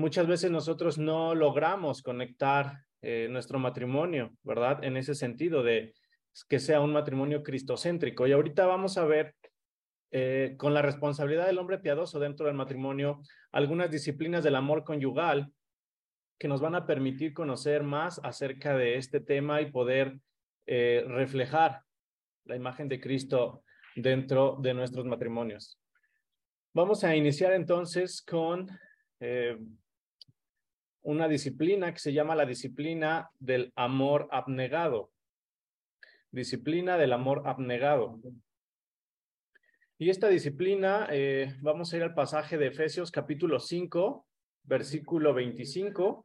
muchas veces nosotros no logramos conectar eh, nuestro matrimonio, ¿verdad? En ese sentido de que sea un matrimonio cristocéntrico. Y ahorita vamos a ver eh, con la responsabilidad del hombre piadoso dentro del matrimonio algunas disciplinas del amor conyugal que nos van a permitir conocer más acerca de este tema y poder eh, reflejar la imagen de Cristo dentro de nuestros matrimonios. Vamos a iniciar entonces con una disciplina que se llama la disciplina del amor abnegado. Disciplina del amor abnegado. Y esta disciplina, eh, vamos a ir al pasaje de Efesios capítulo 5, versículo 25.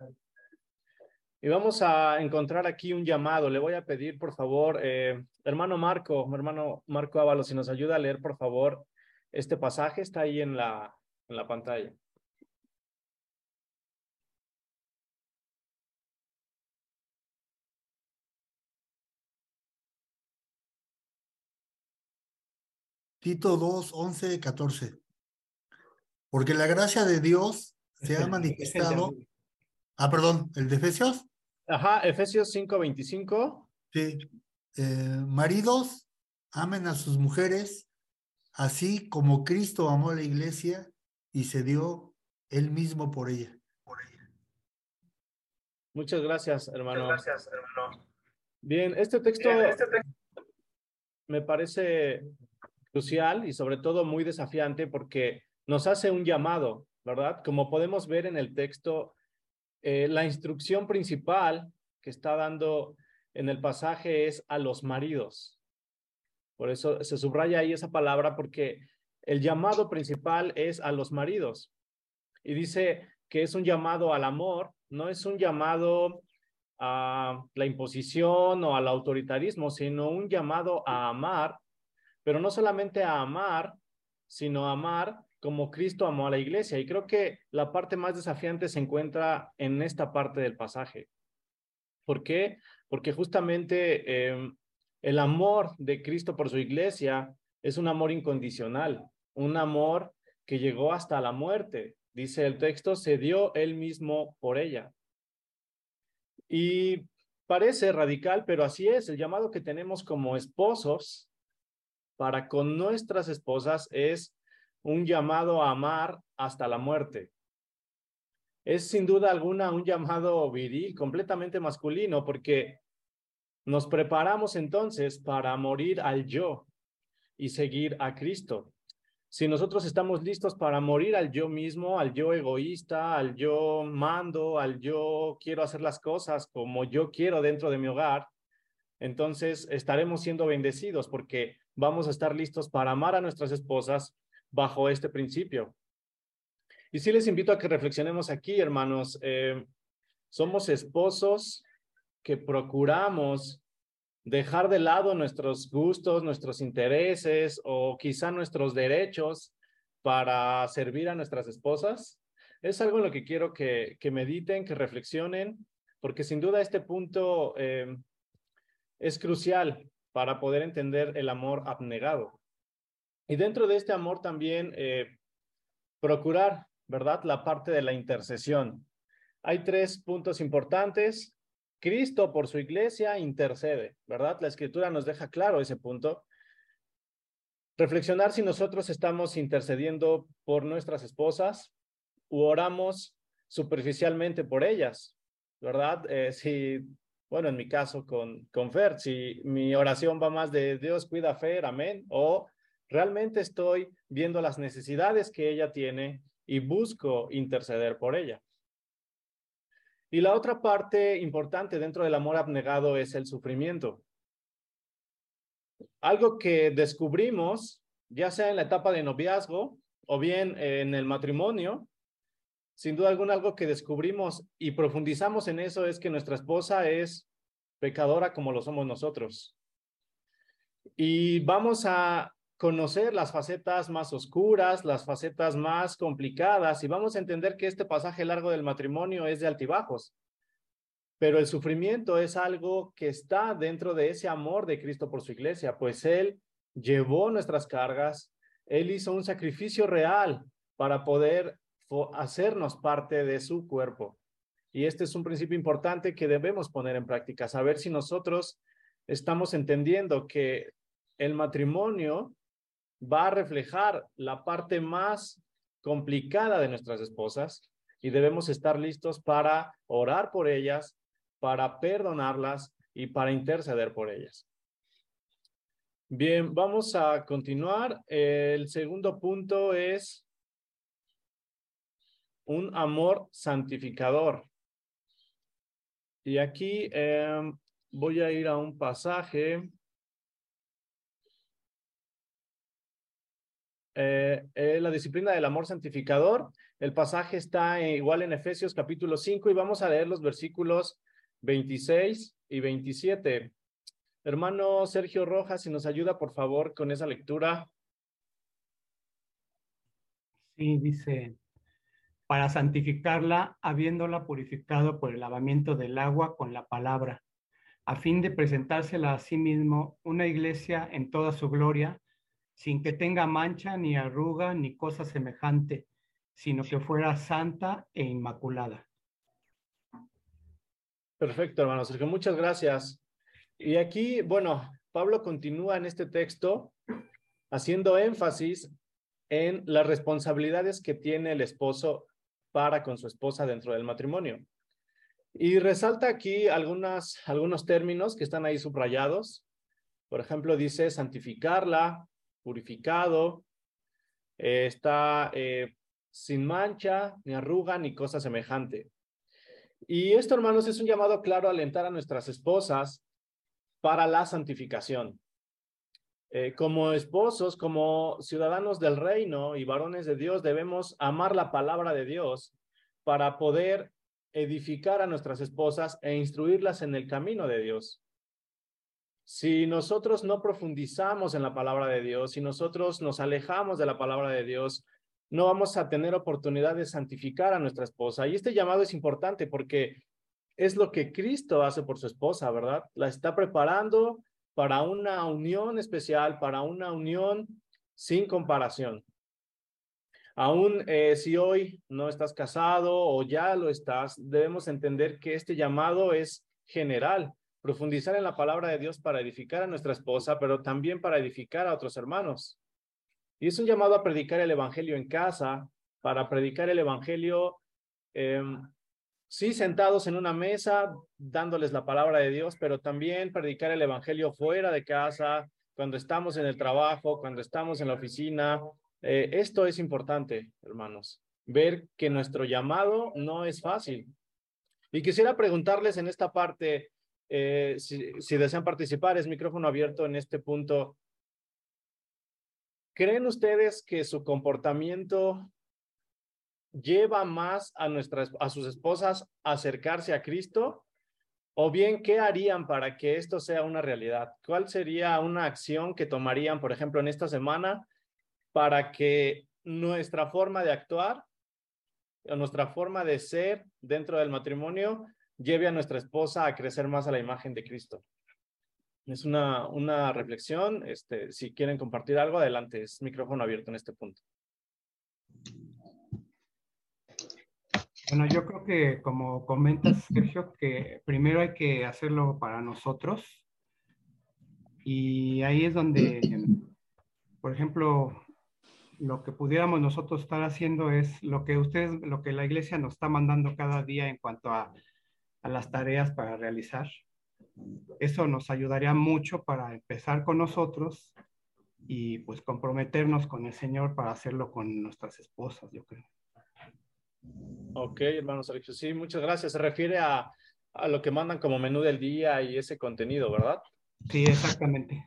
Y vamos a encontrar aquí un llamado. Le voy a pedir, por favor, eh, hermano Marco, hermano Marco Ávalo, si nos ayuda a leer, por favor, este pasaje. Está ahí en la, en la pantalla. Tito 2, 11, 14. Porque la gracia de Dios se ha manifestado. Ah, perdón, ¿el de Efesios? Ajá, Efesios 5, 25. Sí. Eh, maridos, amen a sus mujeres, así como Cristo amó a la iglesia y se dio él mismo por ella. Muchas gracias, hermano. Muchas gracias, hermano. Bien, este texto, Bien, este texto me parece crucial y sobre todo muy desafiante porque nos hace un llamado, ¿verdad? Como podemos ver en el texto, eh, la instrucción principal que está dando en el pasaje es a los maridos. Por eso se subraya ahí esa palabra porque el llamado principal es a los maridos. Y dice que es un llamado al amor, no es un llamado a la imposición o al autoritarismo, sino un llamado a amar pero no solamente a amar, sino a amar como Cristo amó a la iglesia. Y creo que la parte más desafiante se encuentra en esta parte del pasaje. ¿Por qué? Porque justamente em, el amor de Cristo por su iglesia es un amor incondicional, un amor que llegó hasta la muerte. Dice el texto, se dio él mismo por ella. Y parece radical, pero así es, el llamado que tenemos como esposos para con nuestras esposas es un llamado a amar hasta la muerte. Es sin duda alguna un llamado viril, completamente masculino, porque nos preparamos entonces para morir al yo y seguir a Cristo. Si nosotros estamos listos para morir al yo mismo, al yo egoísta, al yo mando, al yo quiero hacer las cosas como yo quiero dentro de mi hogar, entonces estaremos siendo bendecidos porque vamos a estar listos para amar a nuestras esposas bajo este principio. Y sí les invito a que reflexionemos aquí, hermanos. Eh, somos esposos que procuramos dejar de lado nuestros gustos, nuestros intereses o quizá nuestros derechos para servir a nuestras esposas. Es algo en lo que quiero que, que mediten, que reflexionen, porque sin duda este punto eh, es crucial para poder entender el amor abnegado. Y dentro de este amor también eh, procurar, ¿verdad? La parte de la intercesión. Hay tres puntos importantes. Cristo por su iglesia intercede, ¿verdad? La escritura nos deja claro ese punto. Reflexionar si nosotros estamos intercediendo por nuestras esposas u oramos superficialmente por ellas, ¿verdad? Eh, si bueno, en mi caso con, con Fer, si mi oración va más de Dios cuida a Fer, amén, o realmente estoy viendo las necesidades que ella tiene y busco interceder por ella. Y la otra parte importante dentro del amor abnegado es el sufrimiento. Algo que descubrimos, ya sea en la etapa de noviazgo o bien en el matrimonio, sin duda alguna algo que descubrimos y profundizamos en eso es que nuestra esposa es pecadora como lo somos nosotros. Y vamos a conocer las facetas más oscuras, las facetas más complicadas y vamos a entender que este pasaje largo del matrimonio es de altibajos. Pero el sufrimiento es algo que está dentro de ese amor de Cristo por su iglesia, pues Él llevó nuestras cargas, Él hizo un sacrificio real para poder hacernos parte de su cuerpo. Y este es un principio importante que debemos poner en práctica, saber si nosotros estamos entendiendo que el matrimonio va a reflejar la parte más complicada de nuestras esposas y debemos estar listos para orar por ellas, para perdonarlas y para interceder por ellas. Bien, vamos a continuar. El segundo punto es un amor santificador. Y aquí em, voy a ir a un pasaje. Eh, eh, la disciplina del amor santificador. El pasaje está igual en Efesios capítulo 5 y vamos a leer los versículos 26 y 27. Hermano Sergio Rojas, si nos ayuda por favor con esa lectura. Sí, dice, para santificarla, habiéndola purificado por el lavamiento del agua con la palabra, a fin de presentársela a sí mismo una iglesia en toda su gloria, sin que tenga mancha, ni arruga, ni cosa semejante, sino que fuera santa e inmaculada. Perfecto, hermano Sergio, muchas gracias. Y aquí, bueno, Pablo continúa en este texto haciendo énfasis en las responsabilidades que tiene el esposo para con su esposa dentro del matrimonio. Y resalta aquí algunos términos que están ahí subrayados. Por ejemplo, dice santificarla, purificado, eh, está eh, sin mancha, ni arruga, ni cosa semejante. Y esto, hermanos, es un llamado claro a alentar a nuestras esposas para la santificación. Eh, como esposos, como ciudadanos del reino y varones de Dios, debemos amar la palabra de Dios para poder edificar a nuestras esposas e instruirlas en el camino de Dios. Si nosotros no profundizamos en la palabra de Dios, si nosotros nos alejamos de la palabra de Dios, no vamos a tener oportunidad de santificar a nuestra esposa. Y este llamado es importante porque es lo que Cristo hace por su esposa, ¿verdad? La está preparando para una unión especial, para una unión sin comparación. Aún eh, si hoy no estás casado o ya lo estás, debemos entender que este llamado es general, profundizar en la palabra de Dios para edificar a nuestra esposa, pero también para edificar a otros hermanos. Y es un llamado a predicar el Evangelio en casa, para predicar el Evangelio, em, sí, sentados en una mesa, dándoles la palabra de Dios, pero también predicar el Evangelio fuera de casa, cuando estamos en el trabajo, cuando estamos en la oficina. Eh, esto es importante, hermanos, ver que nuestro llamado no es fácil. Y quisiera preguntarles en esta parte, eh, si, si desean participar, es micrófono abierto en este punto. ¿Creen ustedes que su comportamiento lleva más a, nuestras, a sus esposas a acercarse a Cristo? O bien, ¿qué harían para que esto sea una realidad? ¿Cuál sería una acción que tomarían, por ejemplo, en esta semana para que nuestra forma de actuar nuestra forma de ser dentro del matrimonio lleve a nuestra esposa a crecer más a la imagen de Cristo? Es una, una reflexión. Este, si quieren compartir algo, adelante. Es micrófono abierto en este punto. Bueno, yo creo que como comentas, Sergio, que primero hay que hacerlo para nosotros. Y ahí es donde, por ejemplo, lo que pudiéramos nosotros estar haciendo es lo que ustedes, lo que la iglesia nos está mandando cada día en cuanto a, a las tareas para realizar. Eso nos ayudaría mucho para empezar con nosotros y pues comprometernos con el Señor para hacerlo con nuestras esposas, yo creo. Ok, hermano Sergio, sí, muchas gracias. Se refiere a, a lo que mandan como menú del día y ese contenido, ¿verdad? Sí, exactamente.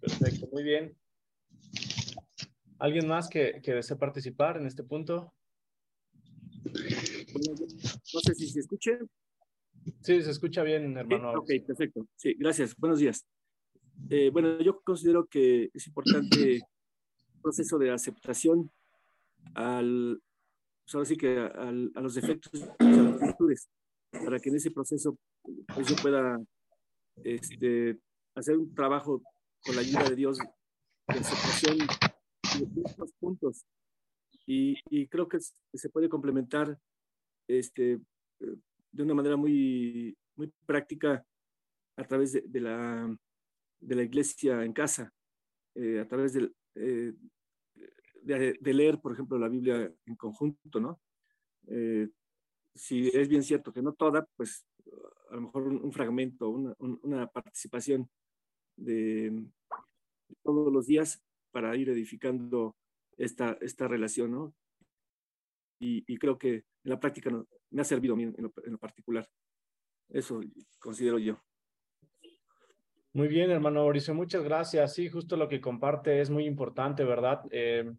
Perfecto, muy bien. ¿Alguien más que, que desee participar en este punto? No sé si se escuche. Sí, se escucha bien, hermano. ok, perfecto. Sí, gracias. Buenos días. Eh, bueno, yo considero que es importante el proceso de aceptación al, pues ahora que a, los defectos a las virtudes, para que en ese proceso pues, yo pueda este, hacer un trabajo con la ayuda de Dios de aceptación de estos puntos. Y, creo que se puede complementar este, eh, de una manera muy, muy práctica a través de, la, de la iglesia en casa, eh, a través de, de, leer, por ejemplo, la Biblia en conjunto, ¿no? si es bien cierto que no toda, pues a lo mejor un, fragmento, una, una participación de, todos los días para ir edificando esta, esta relación, ¿no? Y, creo que en la práctica me ha servido a mí en lo, particular. Eso considero yo. Muy bien, hermano Mauricio, muchas gracias. Sí, justo lo que comparte es muy importante, ¿verdad? Eh,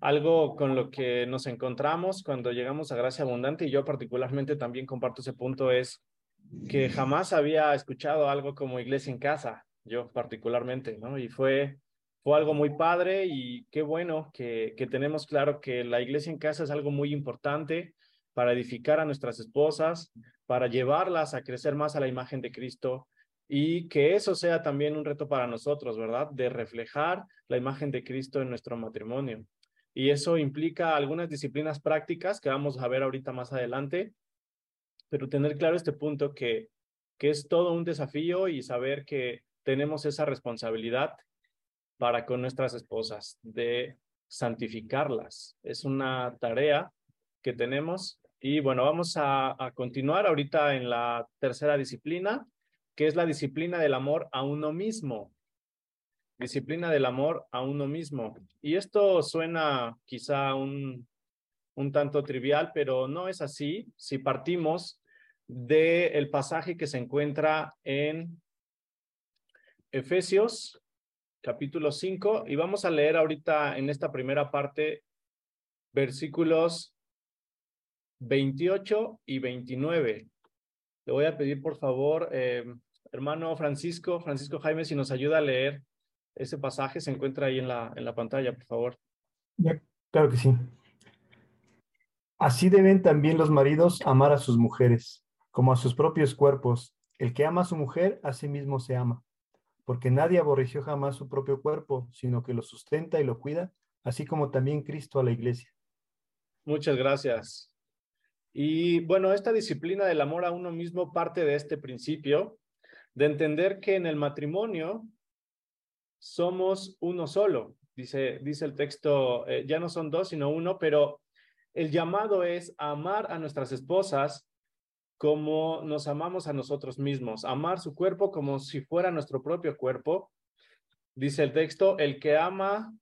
algo con lo que nos encontramos cuando llegamos a Gracia Abundante, y yo particularmente también comparto ese punto, es que jamás había escuchado algo como iglesia en casa, yo particularmente, ¿no? Y fue fue algo muy padre y qué bueno que, que tenemos claro que la iglesia en casa es algo muy importante para edificar a nuestras esposas, para llevarlas a crecer más a la imagen de Cristo y que eso sea también un reto para nosotros, ¿verdad? De reflejar la imagen de Cristo en nuestro matrimonio. Y eso implica algunas disciplinas prácticas que vamos a ver ahorita más adelante, pero tener claro este punto que, que es todo un desafío y saber que tenemos esa responsabilidad para con nuestras esposas, de santificarlas. Es una tarea que tenemos y bueno, vamos a, continuar ahorita en la tercera disciplina, que es la disciplina del amor a uno mismo. Disciplina del amor a uno mismo. Y esto suena quizá un, un tanto trivial, pero no es así si partimos del el pasaje que se encuentra en Efesios capítulo 5 y vamos a leer ahorita en esta primera parte versículos 28 y 29. Le voy a pedir por favor, eh, hermano Francisco, Francisco Jaime, si nos ayuda a leer ese pasaje, se encuentra ahí en la, en la pantalla, por favor. Ya, claro que sí. Así deben también los maridos amar a sus mujeres, como a sus propios cuerpos. El que ama a su mujer, a sí mismo se ama porque nadie aborreció jamás su propio cuerpo, sino que lo sustenta y lo cuida, así como también Cristo a la iglesia. Muchas gracias. Y bueno, esta disciplina del amor a uno mismo parte de este principio, de entender que en el matrimonio somos uno solo. Dice, dice el texto, eh, ya no son dos, sino uno, pero el llamado es amar a nuestras esposas como nos amamos a nosotros mismos, amar su cuerpo como si fuera nuestro propio cuerpo. Dice el texto, el que ama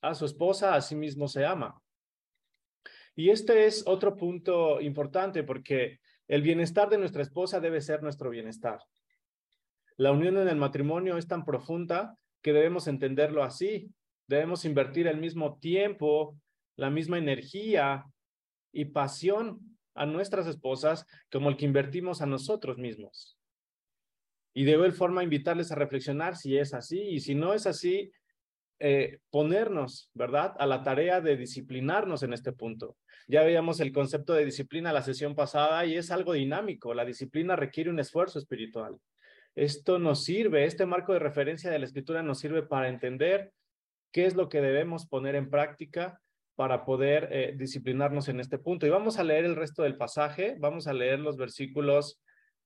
a su esposa, a sí mismo se ama. Y este es otro punto importante porque el bienestar de nuestra esposa debe ser nuestro bienestar. La unión en el matrimonio es tan profunda que debemos entenderlo así. Debemos invertir el mismo tiempo, la misma energía y pasión a nuestras esposas como el que invertimos a nosotros mismos. Y de igual forma invitarles a reflexionar si es así y si no es así, eh, ponernos, ¿verdad?, a la tarea de disciplinarnos en este punto. Ya veíamos el concepto de disciplina la sesión pasada y es algo dinámico. La disciplina requiere un esfuerzo espiritual. Esto nos sirve, este marco de referencia de la escritura nos sirve para entender qué es lo que debemos poner en práctica para poder eh, disciplinarnos en este punto. Y vamos a leer el resto del pasaje, vamos a leer los versículos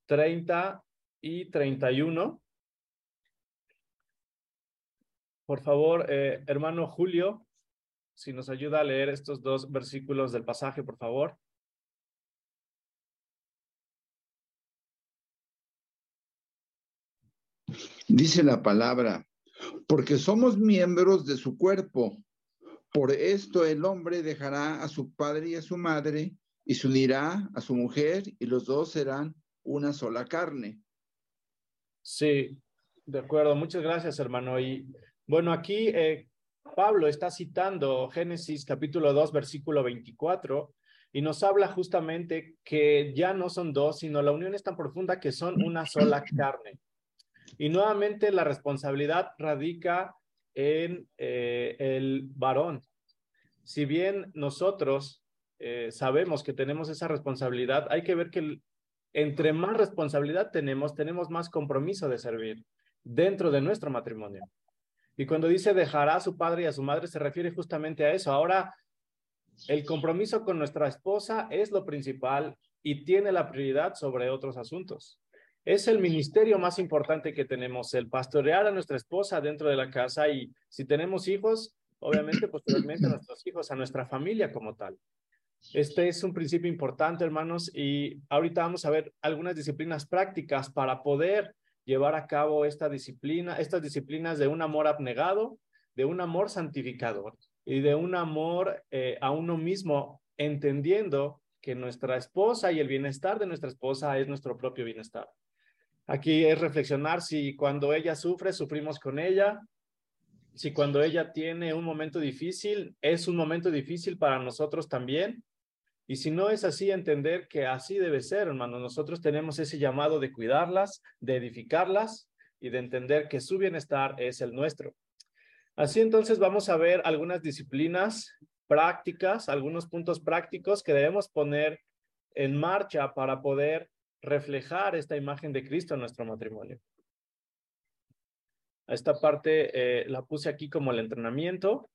30 y 31. Por favor, eh, hermano Julio, si nos ayuda a leer estos dos versículos del pasaje, por favor. Dice la palabra, porque somos miembros de su cuerpo por esto el hombre dejará a su padre y a su madre y se unirá a su mujer y los dos serán una sola carne. Sí, de acuerdo. Muchas gracias, hermano. Y bueno, aquí eh, Pablo está citando Génesis capítulo 2, versículo 24, y nos habla justamente que ya no son dos, sino la unión es tan profunda que son una sola carne. Y nuevamente la responsabilidad radica en eh, el varón. Si bien nosotros eh, sabemos que tenemos esa responsabilidad, hay que ver que entre más responsabilidad tenemos, tenemos más compromiso de servir dentro de nuestro matrimonio. Y cuando dice dejará a su padre y a su madre, se refiere justamente a eso. Ahora, El compromiso con nuestra esposa es lo principal y tiene la prioridad sobre otros asuntos. Es el ministerio más importante que tenemos, el pastorear a nuestra esposa dentro de la casa y si tenemos hijos, obviamente posteriormente a nuestros hijos, a nuestra familia como tal. Este es un principio importante, hermanos, y ahorita vamos a ver algunas disciplinas prácticas para poder llevar a cabo esta disciplina, estas disciplinas de un amor abnegado, de un amor santificador y de un amor eh, a uno mismo, entendiendo que nuestra esposa y el bienestar de nuestra esposa es nuestro propio bienestar. Aquí es reflexionar si cuando ella sufre, sufrimos con ella, si cuando ella tiene un momento difícil, es un momento difícil para nosotros también. Y si no es así, entender que así debe ser, hermano. Nosotros tenemos ese llamado de cuidarlas, de edificarlas y de entender que su bienestar es el nuestro. Así entonces vamos a ver algunas disciplinas prácticas, algunos puntos prácticos que debemos poner en marcha para poder reflejar esta imagen de Cristo en nuestro matrimonio. Esta parte eh, la puse aquí como el entrenamiento.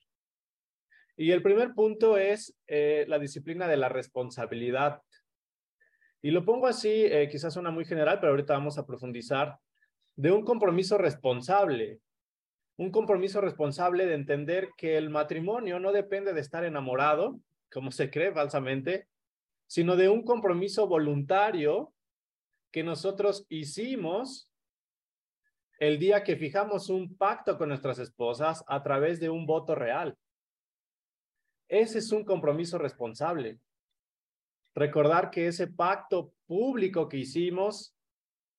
Y el primer punto es eh, la disciplina de la responsabilidad. Y lo pongo así, eh, quizás suena muy general, pero ahorita vamos a profundizar, de un compromiso responsable. Un compromiso responsable de entender que el matrimonio no depende de estar enamorado, como se cree falsamente, sino de un compromiso voluntario que nosotros hicimos el día que fijamos un pacto con nuestras esposas a través de un voto real. Ese es un compromiso responsable. Recordar que ese pacto público que hicimos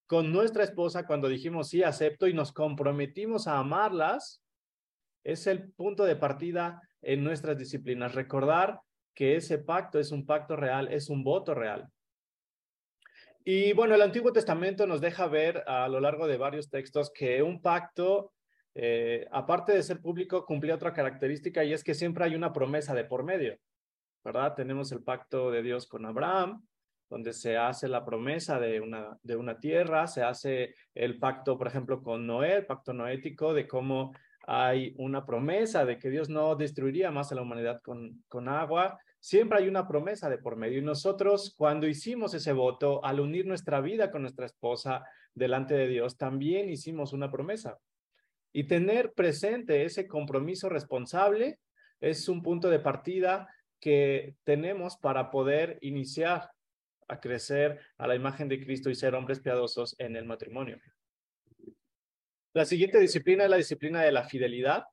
con nuestra esposa cuando dijimos sí, acepto y nos comprometimos a amarlas, es el punto de partida en nuestras disciplinas. Recordar que ese pacto es un pacto real, es un voto real. Y bueno, el Antiguo Testamento nos deja ver a lo largo de varios textos que un pacto, eh, aparte de ser público, cumplía otra característica y es que siempre hay una promesa de por medio, ¿verdad? Tenemos el pacto de Dios con Abraham, donde se hace la promesa de una, de una tierra, se hace el pacto, por ejemplo, con Noé, el pacto noético, de cómo hay una promesa de que Dios no destruiría más a la humanidad con, con agua, Siempre hay una promesa de por medio y nosotros cuando hicimos ese voto, al unir nuestra vida con nuestra esposa delante de Dios, también hicimos una promesa. Y tener presente ese compromiso responsable es un punto de partida que tenemos para poder iniciar a crecer a la imagen de Cristo y ser hombres piadosos en el matrimonio. La siguiente disciplina es la disciplina de la fidelidad.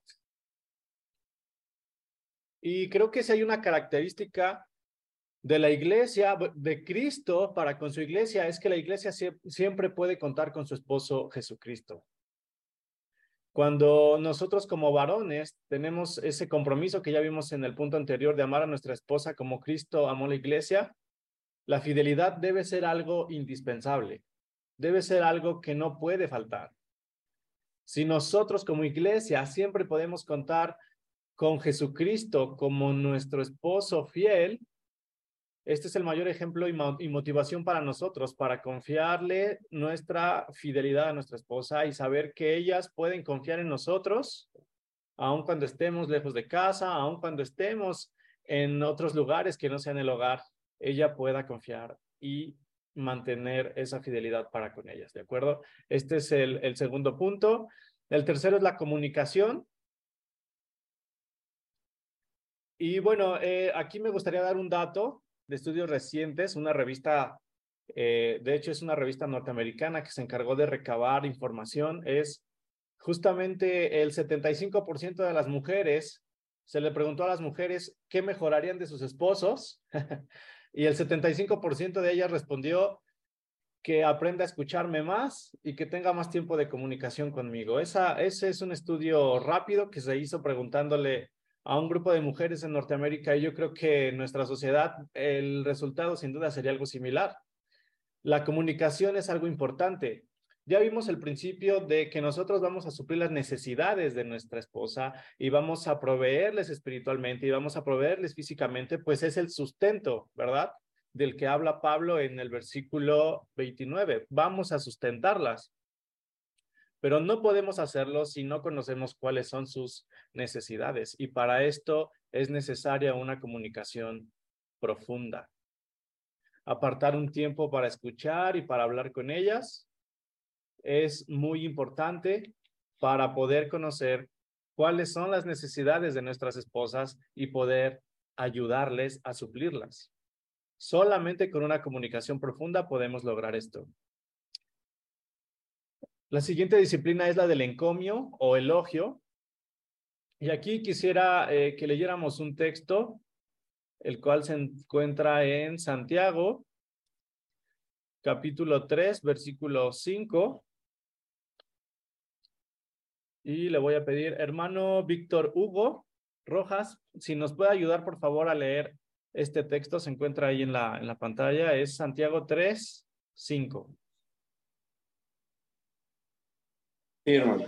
Y creo que si hay una característica de la iglesia, de Cristo para con su iglesia, es que la iglesia siempre puede contar con su esposo Jesucristo. Cuando nosotros como varones tenemos ese compromiso que ya vimos en el punto anterior de amar a nuestra esposa como Cristo amó la iglesia, la fidelidad debe ser algo indispensable, debe ser algo que no puede faltar. Si nosotros como iglesia siempre podemos contar con Jesucristo como nuestro esposo fiel, este es el mayor ejemplo y, motivación para nosotros, para confiarle nuestra fidelidad a nuestra esposa y saber que ellas pueden confiar en nosotros, aun cuando estemos lejos de casa, aun cuando estemos en otros lugares que no sean el hogar, ella pueda confiar y mantener esa fidelidad para con ellas, ¿de acuerdo? Este es el, el segundo punto. El tercero es la comunicación. Y bueno, eh, aquí me gustaría dar un dato de estudios recientes, una revista, eh, de hecho es una revista norteamericana que se encargó de recabar información, es justamente el 75% de las mujeres, se le preguntó a las mujeres qué mejorarían de sus esposos y el 75% de ellas respondió que aprenda a escucharme más y que tenga más tiempo de comunicación conmigo. Esa, ese es un estudio rápido que se hizo preguntándole a un grupo de mujeres en Norteamérica y yo creo que en nuestra sociedad el resultado sin duda sería algo similar. La comunicación es algo importante. Ya vimos el principio de que nosotros vamos a suplir las necesidades de nuestra esposa y vamos a proveerles espiritualmente y vamos a proveerles físicamente, pues es el sustento, ¿verdad? Del que habla Pablo en el versículo 29. Vamos a sustentarlas. Pero no podemos hacerlo si no conocemos cuáles son sus necesidades y para esto es necesaria una comunicación profunda. Apartar un tiempo para escuchar y para hablar con ellas es muy importante para poder conocer cuáles son las necesidades de nuestras esposas y poder ayudarles a suplirlas. Solamente con una comunicación profunda podemos lograr esto. La siguiente disciplina es la del encomio o elogio. Y aquí quisiera eh, que leyéramos un texto, el cual se encuentra en Santiago, capítulo 3, versículo 5. Y le voy a pedir, hermano Víctor Hugo Rojas, si nos puede ayudar, por favor, a leer este texto. Se encuentra ahí en la, en la pantalla. Es Santiago 3, 5. Sí, hermano.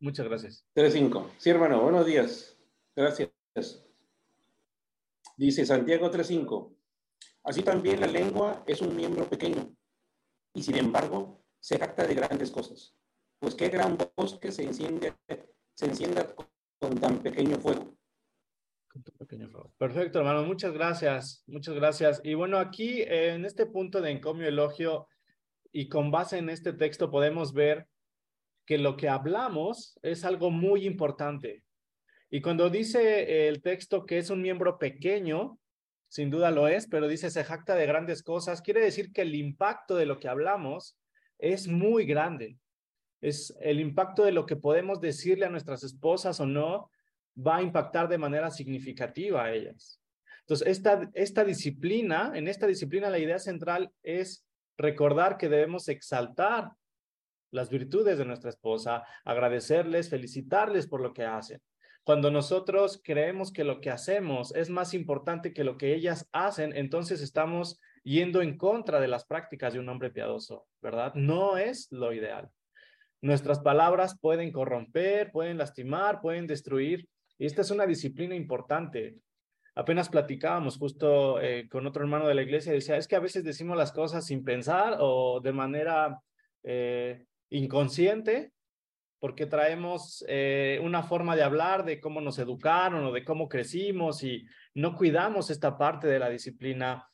Muchas gracias. 3.5. Sí, hermano, buenos días. Gracias. Dice Santiago 3.5. Así también la lengua es un miembro pequeño y sin embargo se jacta de grandes cosas pues qué gran bosque se enciende, se encienda con tan pequeño fuego. Perfecto, hermano. Muchas gracias. Muchas gracias. Y bueno, aquí en este punto de encomio elogio y con base en este texto podemos ver que lo que hablamos es algo muy importante. Y cuando dice el texto que es un miembro pequeño, sin duda lo es, pero dice se jacta de grandes cosas, quiere decir que el impacto de lo que hablamos es muy grande es el impacto de lo que podemos decirle a nuestras esposas o no va a impactar de manera significativa a ellas. Entonces, esta, esta disciplina, en esta disciplina la idea central es recordar que debemos exaltar las virtudes de nuestra esposa, agradecerles, felicitarles por lo que hacen. Cuando nosotros creemos que lo que hacemos es más importante que lo que ellas hacen, entonces estamos yendo en contra de las prácticas de un hombre piadoso, ¿verdad? No es lo ideal. Nuestras palabras pueden corromper, pueden lastimar, pueden destruir. Y esta es una disciplina importante. Apenas platicábamos justo eh, con otro hermano de la iglesia, decía, es que a veces decimos las cosas sin pensar o de manera eh, inconsciente, porque traemos eh, una forma de hablar de cómo nos educaron o de cómo crecimos y no cuidamos esta parte de la disciplina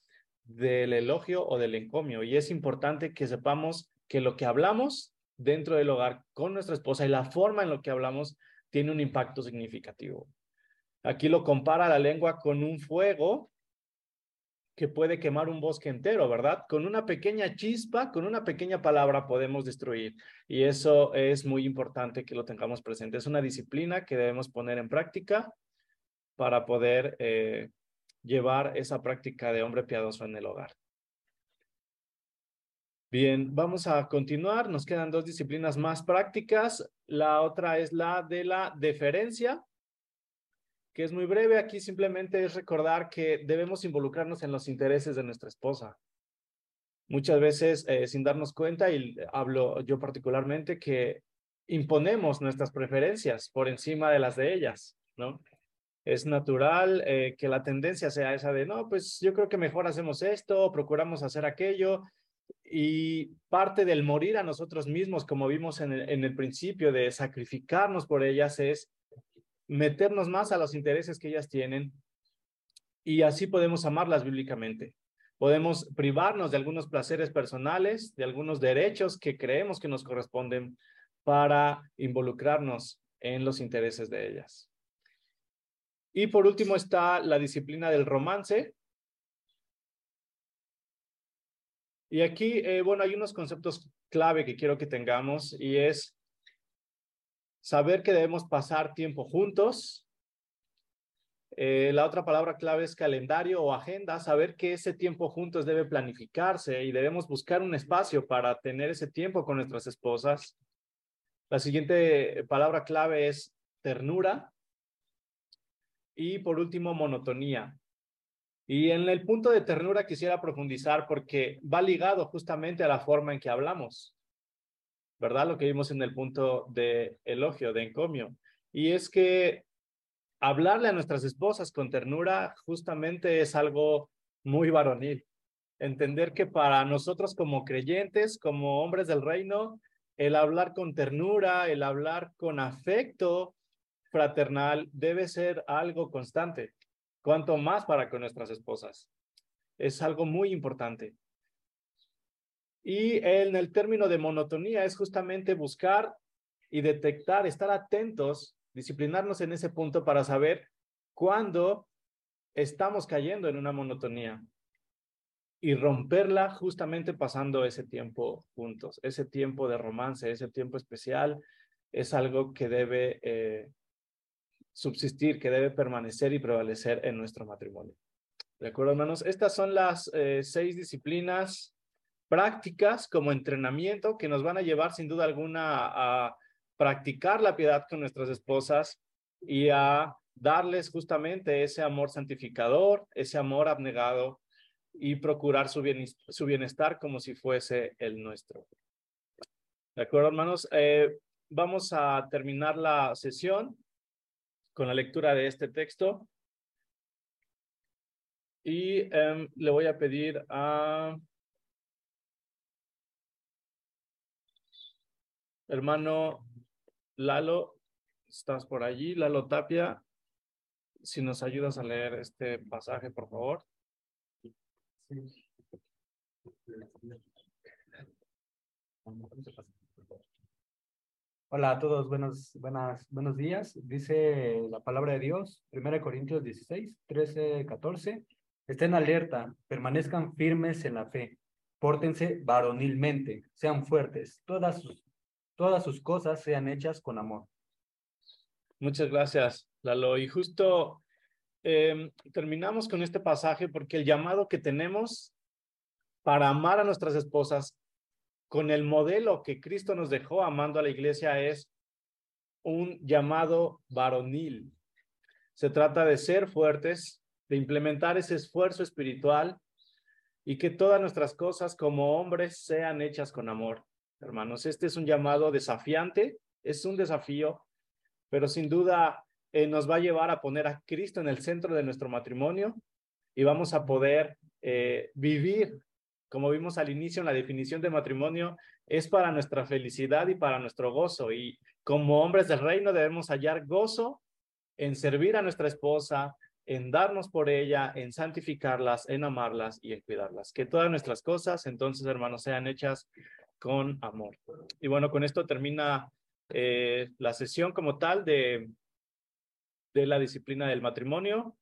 del elogio o del encomio. Y es importante que sepamos que lo que hablamos dentro del hogar con nuestra esposa y la forma en lo que hablamos tiene un impacto significativo. Aquí lo compara la lengua con un fuego que puede quemar un bosque entero, ¿verdad? Con una pequeña chispa, con una pequeña palabra podemos destruir. Y eso es muy importante que lo tengamos presente. Es una disciplina que debemos poner en práctica para poder eh, llevar esa práctica de hombre piadoso en el hogar. Bien, vamos a continuar. Nos quedan dos disciplinas más prácticas. La otra es la de la deferencia, que es muy breve. Aquí simplemente es recordar que debemos involucrarnos en los intereses de nuestra esposa. Muchas veces, eh, sin darnos cuenta, y hablo yo particularmente, que imponemos nuestras preferencias por encima de las de ellas, ¿no? Es natural eh, que la tendencia sea esa de, no, pues yo creo que mejor hacemos esto, procuramos hacer aquello, y parte del morir a nosotros mismos, como vimos en el, principio, de sacrificarnos por ellas, es meternos más a los intereses que ellas tienen y así podemos amarlas bíblicamente. Podemos privarnos de algunos placeres personales, de algunos derechos que creemos que nos corresponden para involucrarnos en los intereses de ellas. Y por último está la disciplina del romance, Y aquí, eh, bueno, hay unos conceptos clave que quiero que tengamos y es saber que debemos pasar tiempo juntos. Eh, la otra palabra clave es calendario o agenda, saber que ese tiempo juntos debe planificarse y debemos buscar un espacio para tener ese tiempo con nuestras esposas. La siguiente palabra clave es ternura. Y por último, monotonía. Y en el punto de ternura quisiera profundizar porque va ligado justamente a la forma en que hablamos, ¿verdad? Lo que vimos en el punto de elogio, de encomio. Y es que hablarle a nuestras esposas con ternura justamente es algo muy varonil. Entender que para nosotros como creyentes, como hombres del reino, el hablar con ternura, el hablar con afecto fraternal debe ser algo constante, cuanto más para con nuestras esposas. Es algo muy importante. Y en el término de monotonía es justamente buscar y detectar, estar atentos, disciplinarnos en ese punto para saber cuándo estamos cayendo en una monotonía y romperla justamente pasando ese tiempo juntos, ese tiempo de romance, ese tiempo especial, es algo que debe eh, subsistir, que debe permanecer y prevalecer en nuestro matrimonio. ¿De acuerdo, hermanos? Estas son las eh, seis disciplinas prácticas como entrenamiento que nos van a llevar sin duda alguna a practicar la piedad con nuestras esposas y a darles justamente ese amor santificador, ese amor abnegado y procurar su, bienestar como si fuese el nuestro. ¿De acuerdo, hermanos? Eh, vamos a terminar la sesión con la lectura de este texto. Y em, le voy a pedir a hermano Lalo, estás por allí, Lalo Tapia, si nos ayudas a leer este pasaje, por favor. Hola a todos, buenos, buenas, buenos días. Dice la palabra de Dios, 1 Corintios 16, 13, 14. Estén alerta, permanezcan firmes en la fe, pórtense varonilmente, sean fuertes, todas sus, todas sus cosas sean hechas con amor. Muchas gracias, Lalo. Y justo Em, terminamos con este pasaje porque el llamado que tenemos para amar a nuestras esposas con el modelo que Cristo nos dejó amando a la iglesia es un llamado varonil. Se trata de ser fuertes, de implementar ese esfuerzo espiritual y que todas nuestras cosas como hombres sean hechas con amor. Hermanos, este es un llamado desafiante, es un desafío, pero sin duda eh, nos va a llevar a poner a Cristo en el centro de nuestro matrimonio y vamos a poder eh, vivir, como vimos al inicio en la definición de matrimonio, es para nuestra felicidad y para nuestro gozo. Y como hombres del reino debemos hallar gozo en servir a nuestra esposa, en darnos por ella, en santificarlas, en amarlas y en cuidarlas. Que todas nuestras cosas, entonces, hermanos, sean hechas con amor. Y bueno, con esto termina eh, la sesión como tal de de la disciplina del matrimonio.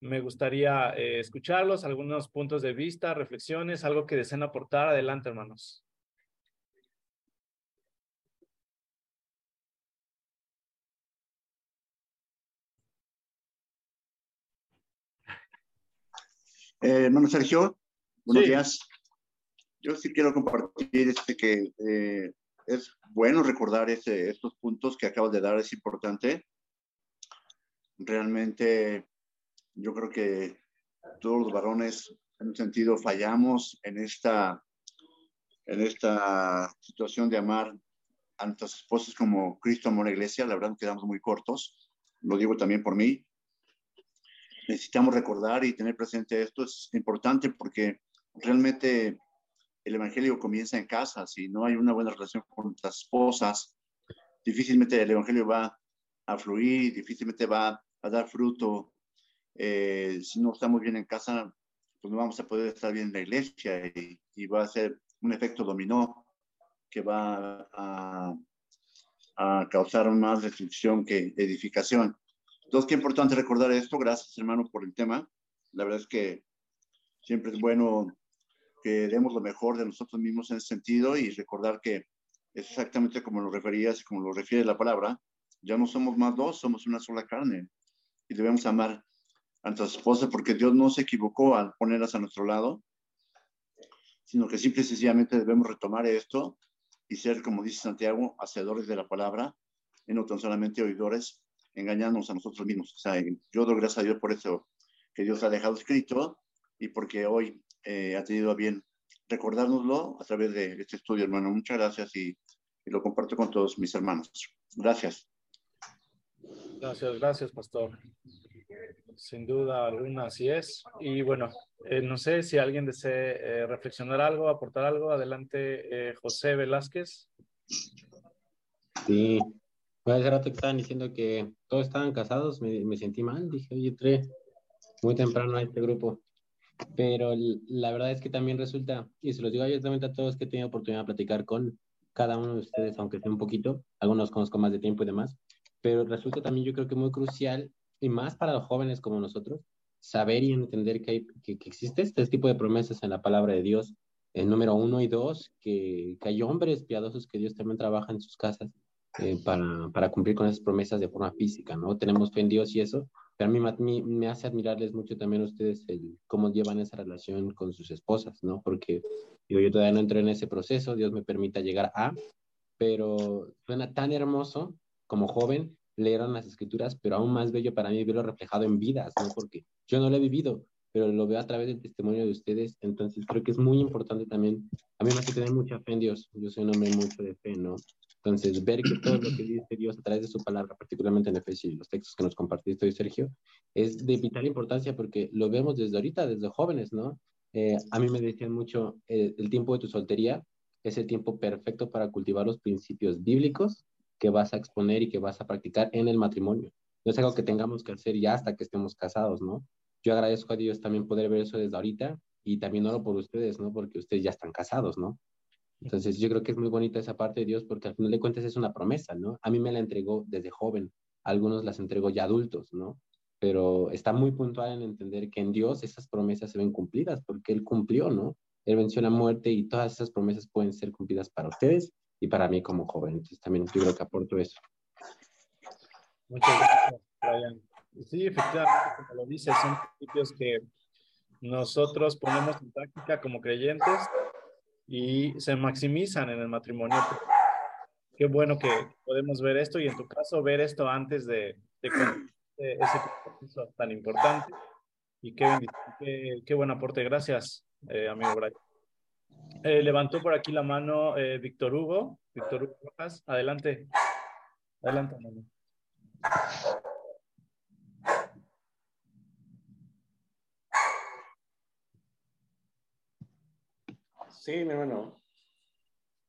Me gustaría eh, escucharlos, algunos puntos de vista, reflexiones, algo que deseen aportar. Adelante, hermanos. Eh, hermano Sergio, buenos días. Yo sí quiero compartir este que eh, es bueno recordar estos puntos que acabas de dar, es importante realmente yo creo que todos los varones en un sentido fallamos en esta, en esta situación de amar a nuestras esposas como Cristo amó a la iglesia. La verdad quedamos muy cortos. Lo digo también por mí. Necesitamos recordar y tener presente esto. Es importante porque realmente el evangelio comienza en casa. Si no hay una buena relación con las esposas, difícilmente el evangelio va a fluir, difícilmente va a dar fruto. Eh, si no estamos bien en casa, pues no vamos a poder estar bien en la iglesia y, va a ser un efecto dominó que va a, a, causar más destrucción que edificación. Entonces, qué importante recordar esto. Gracias, hermano, por el tema. La verdad es que siempre es bueno que demos lo mejor de nosotros mismos en ese sentido y recordar que es exactamente como lo referías como lo refiere la palabra. Ya no somos más dos, somos una sola carne y debemos amar a nuestras esposas porque Dios no se equivocó al ponerlas a nuestro lado, sino que simple y sencillamente debemos retomar esto y ser, como dice Santiago, hacedores de la palabra y no tan solamente oidores, engañándonos a nosotros mismos. O sea, yo doy gracias a Dios por eso que Dios ha dejado escrito y porque hoy eh, ha tenido a bien recordárnoslo a través de este estudio, hermano. Muchas gracias y lo comparto con todos mis hermanos. Gracias. Gracias, gracias, pastor. Sin duda alguna, así es. Y bueno, Eh, no sé si alguien desee eh, reflexionar algo, aportar algo. Adelante, eh, José Velázquez. Sí, pues hace rato que estaban diciendo que todos estaban casados, me, me sentí mal. Dije, oye, entré muy temprano a este grupo. Pero la verdad es que también resulta, y se los digo abiertamente a todos que he tenido oportunidad de platicar con cada uno de ustedes, aunque sea un poquito, algunos conozco más de tiempo y demás, pero resulta también yo creo que muy crucial, y más para los jóvenes como nosotros, saber y entender que, hay, que, existe este tipo de promesas en la palabra de Dios, el número uno y dos, que, que hay hombres piadosos que Dios también trabaja en sus casas eh, para, para, cumplir con esas promesas de forma física, ¿no? Tenemos fe en Dios y eso, pero a mí, me hace admirarles mucho también a ustedes el, cómo llevan esa relación con sus esposas, ¿no? Porque digo, yo todavía no entré en ese proceso, Dios me permita llegar a, pero suena tan hermoso como joven leer las escrituras, pero aún más bello para mí verlo reflejado en vidas, ¿no? Porque yo no lo he vivido, pero lo veo a través del testimonio de ustedes, entonces creo que es muy importante también, a mí me hace tener mucha fe en Dios, yo soy un hombre mucho de fe, ¿no? Entonces, ver que todo lo que dice Dios a través de su palabra, particularmente en Efesios y los textos que nos compartiste hoy, Sergio, es de vital importancia porque lo vemos desde ahorita, desde jóvenes, ¿no? Eh, a mí me decían mucho, eh, el tiempo de tu soltería es el tiempo perfecto para cultivar los principios bíblicos que vas a exponer y que vas a practicar en el matrimonio. No es algo que tengamos que hacer ya hasta que estemos casados, ¿no? Yo agradezco a Dios también poder ver eso desde ahorita y también oro por ustedes, ¿no? Porque ustedes ya están casados, ¿no? Entonces yo creo que es muy bonita esa parte de Dios porque al final de cuentas es una promesa, ¿no? A mí me la entregó desde joven, algunos las entregó ya adultos, ¿no? Pero está muy puntual en entender que en Dios esas promesas se ven cumplidas porque Él cumplió, ¿no? Él venció la muerte y todas esas promesas pueden ser cumplidas para ustedes y para mí como joven. Entonces también yo creo que aporto eso. Muchas gracias, Brian. Sí, efectivamente, como lo dices, son principios que nosotros ponemos en práctica como creyentes y se maximizan en el matrimonio. Qué bueno que podemos ver esto y en tu caso ver esto antes de, de ese proceso tan importante. Y qué, qué, qué buen aporte. Gracias, eh, amigo Brian. Eh, levantó por aquí la mano eh, Víctor Hugo. Víctor Hugo Rojas, adelante. Adelante, hermano. Sí, mi hermano.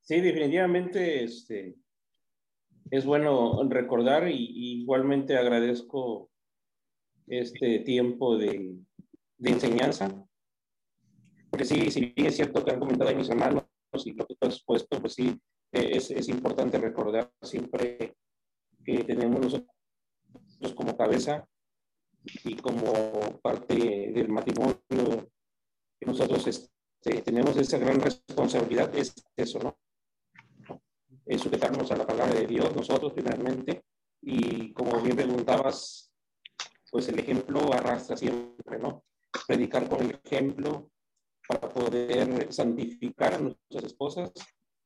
Sí, definitivamente este, es bueno recordar y, igualmente agradezco este tiempo de, de, enseñanza. Porque sí, si bien es cierto que han comentado mis hermanos y lo que tú has puesto, pues sí, es, es importante recordar siempre que tenemos nosotros como cabeza y como parte del matrimonio que nosotros tenemos esa gran responsabilidad, es eso, ¿no? Es sujetarnos a la palabra de Dios nosotros primeramente y como bien preguntabas, pues el ejemplo arrastra siempre, ¿no? Predicar con el ejemplo para poder santificar a nuestras esposas,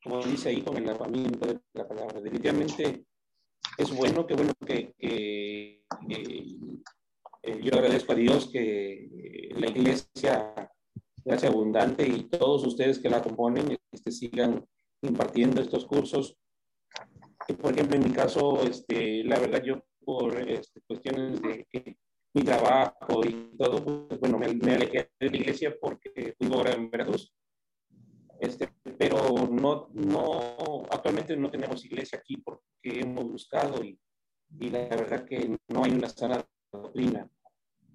como dice ahí con el lavamiento de la palabra. Definitivamente es bueno, qué bueno que, que eh, yo agradezco a Dios que la iglesia gracia abundante y todos ustedes que la componen este, sigan impartiendo estos cursos. Por ejemplo, en mi caso, este, la verdad, yo por este, cuestiones de mi trabajo y todo, pues, bueno, me, me, alejé de la iglesia porque fui ahora en Veracruz. Este, pero no, no, actualmente no tenemos iglesia aquí porque hemos buscado y, y la verdad que no hay una sana doctrina,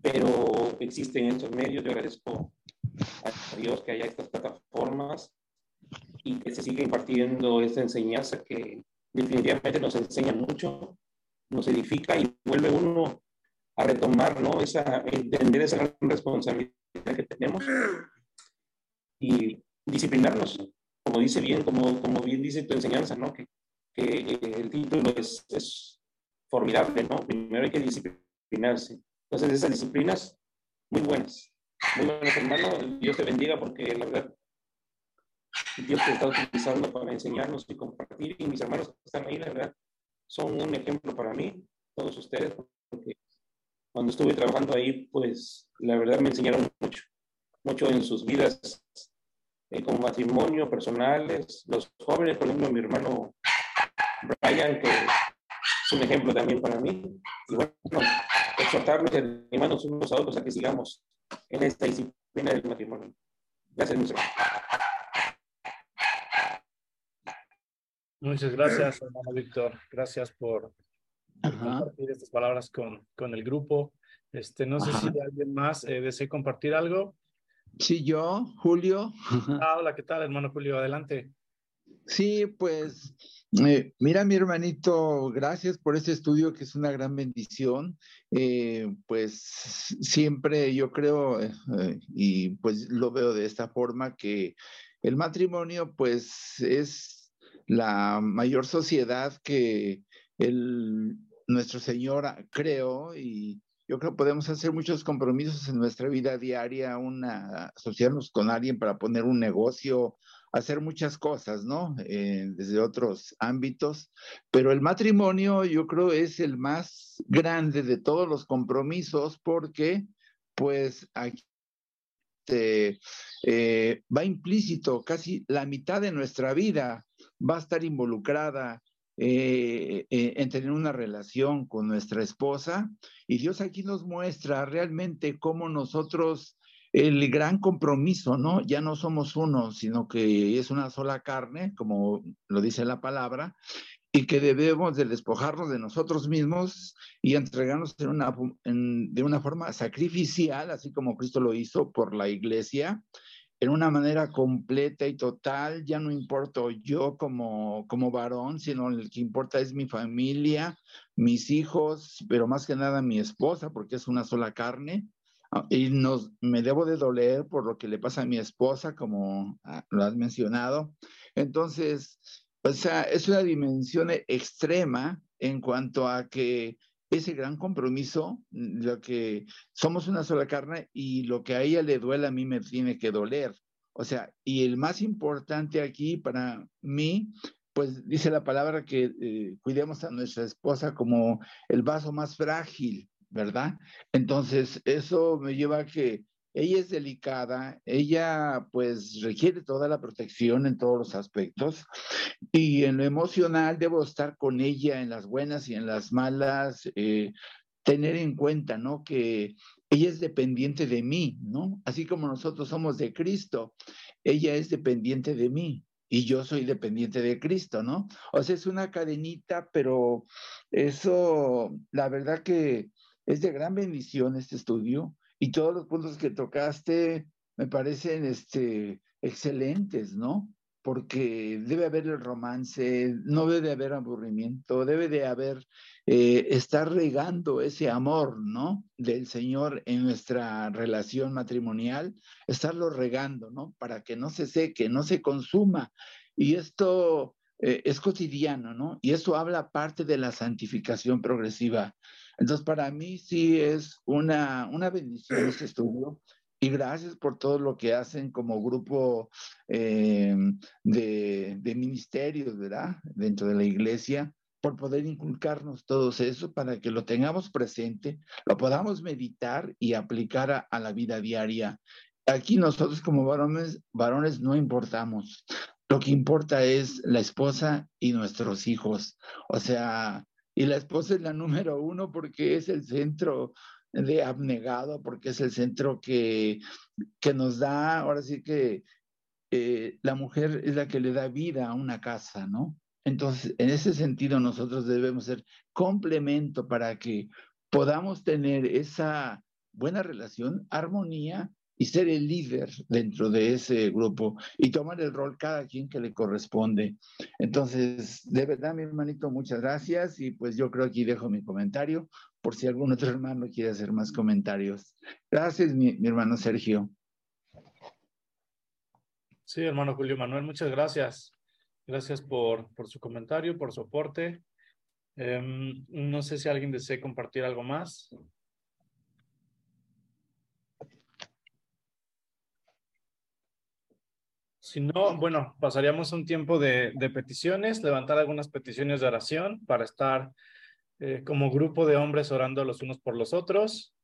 pero existen estos medios. Yo agradezco a Dios que haya estas plataformas y que se siga impartiendo esta enseñanza que definitivamente nos enseña mucho, nos edifica y vuelve uno a retomar, ¿no? Esa, entender esa gran responsabilidad que tenemos y disciplinarnos, como dice bien, como, como bien dice tu enseñanza, ¿no? Que, que el título es, es formidable, ¿no? Primero hay que disciplinarse. Entonces, esas disciplinas muy buenas, muy buenas, hermano. Dios te bendiga porque la verdad, Dios te está utilizando para enseñarnos y compartir. Y mis hermanos que están ahí, la verdad, son un ejemplo para mí, todos ustedes, porque cuando estuve trabajando ahí, pues la verdad me enseñaron mucho, mucho en sus vidas eh, como matrimonio, personales, los jóvenes, por ejemplo, mi hermano Brian, que es un ejemplo también para mí. Y bueno, exhortarnos, hermanos, unos a otros a que sigamos en esta disciplina del matrimonio. Gracias, Muchas gracias, hermano Víctor. Gracias por, compartir estas palabras con, con el grupo. Este, no sé si alguien más eh, desea compartir algo. Sí, yo, Julio. Ah, hola, ¿qué tal, hermano Julio? Adelante. Sí, pues eh, mira, mi hermanito, gracias por este estudio que es una gran bendición. Eh, pues siempre yo creo, eh, y pues lo veo de esta forma, que el matrimonio pues es la mayor sociedad que el, nuestro Señor creó y yo creo que podemos hacer muchos compromisos en nuestra vida diaria, una, asociarnos con alguien para poner un negocio, hacer muchas cosas, ¿no? Eh, desde otros ámbitos, pero el matrimonio yo creo es el más grande de todos los compromisos porque pues aquí eh, va implícito, casi la mitad de nuestra vida va a estar involucrada eh, en tener una relación con nuestra esposa. Y Dios aquí nos muestra realmente cómo nosotros, el gran compromiso, ¿no? Ya no somos uno, sino que es una sola carne, como lo dice la palabra, y que debemos de despojarnos de nosotros mismos y entregarnos en una, de una forma sacrificial, así como Cristo lo hizo por la iglesia, en una manera completa y total, ya no importo yo como, como varón, sino el que importa es mi familia, mis hijos, pero más que nada mi esposa, porque es una sola carne. Y nos, me debo de doler por lo que le pasa a mi esposa, como ah, lo has mencionado. Entonces, o sea, es una dimensión extrema en cuanto a que ese gran compromiso, mm, lo que somos una sola carne y lo que a ella le duele a mí me tiene que doler. O sea, y el más importante aquí para mí, pues dice la palabra que eh, cuidemos a nuestra esposa como el vaso más frágil, ¿verdad? Entonces, eso me lleva a que ella es delicada, ella pues requiere toda la protección en todos los aspectos y en lo emocional debo estar con ella en las buenas y en las malas, eh, tener en cuenta, ¿no? Que ella es dependiente de mí, ¿no? Así como nosotros somos de Cristo, ella es dependiente de mí y yo soy dependiente de Cristo, ¿no? O sea, es una cadenita, pero eso, la verdad que es de gran bendición este estudio y todos los puntos que tocaste me parecen este, excelentes, ¿no? Porque debe haber el romance, no debe haber aburrimiento, debe de haber, eh, estar regando ese amor, ¿no? Del Señor en nuestra relación matrimonial, estarlo regando, ¿no? Para que no se seque, no se consuma. Y esto eh, es cotidiano, ¿no? Y eso habla parte de la santificación progresiva entonces, para mí sí es una, una bendición este estudio y gracias por todo lo que hacen como grupo eh, de, de, ministerios, ¿verdad? Dentro de la iglesia, por poder inculcarnos todo eso para que lo tengamos presente, lo podamos meditar y aplicar a, a la vida diaria. Aquí nosotros como varones, varones no importamos. Lo que importa es la esposa y nuestros hijos. O sea, y la esposa es la número uno porque es el centro de abnegado, porque es el centro que, que nos da, ahora sí que eh, la mujer es la que le da vida a una casa, ¿no? Entonces, en ese sentido, nosotros debemos ser complemento para que podamos tener esa buena relación, armonía y ser el líder dentro de ese grupo y tomar el rol cada quien que le corresponde. Entonces, de verdad, mi hermanito, muchas gracias y pues yo creo que aquí dejo mi comentario por si algún otro hermano quiere hacer más comentarios. Gracias, mi, hermano Sergio. Sí, hermano Julio Manuel, muchas gracias. Gracias por, por su comentario, por su aporte. Em, no sé si alguien desea compartir algo más. Si no, bueno, pasaríamos un tiempo de, peticiones, levantar algunas peticiones de oración para estar eh, como grupo de hombres orando los unos por los otros.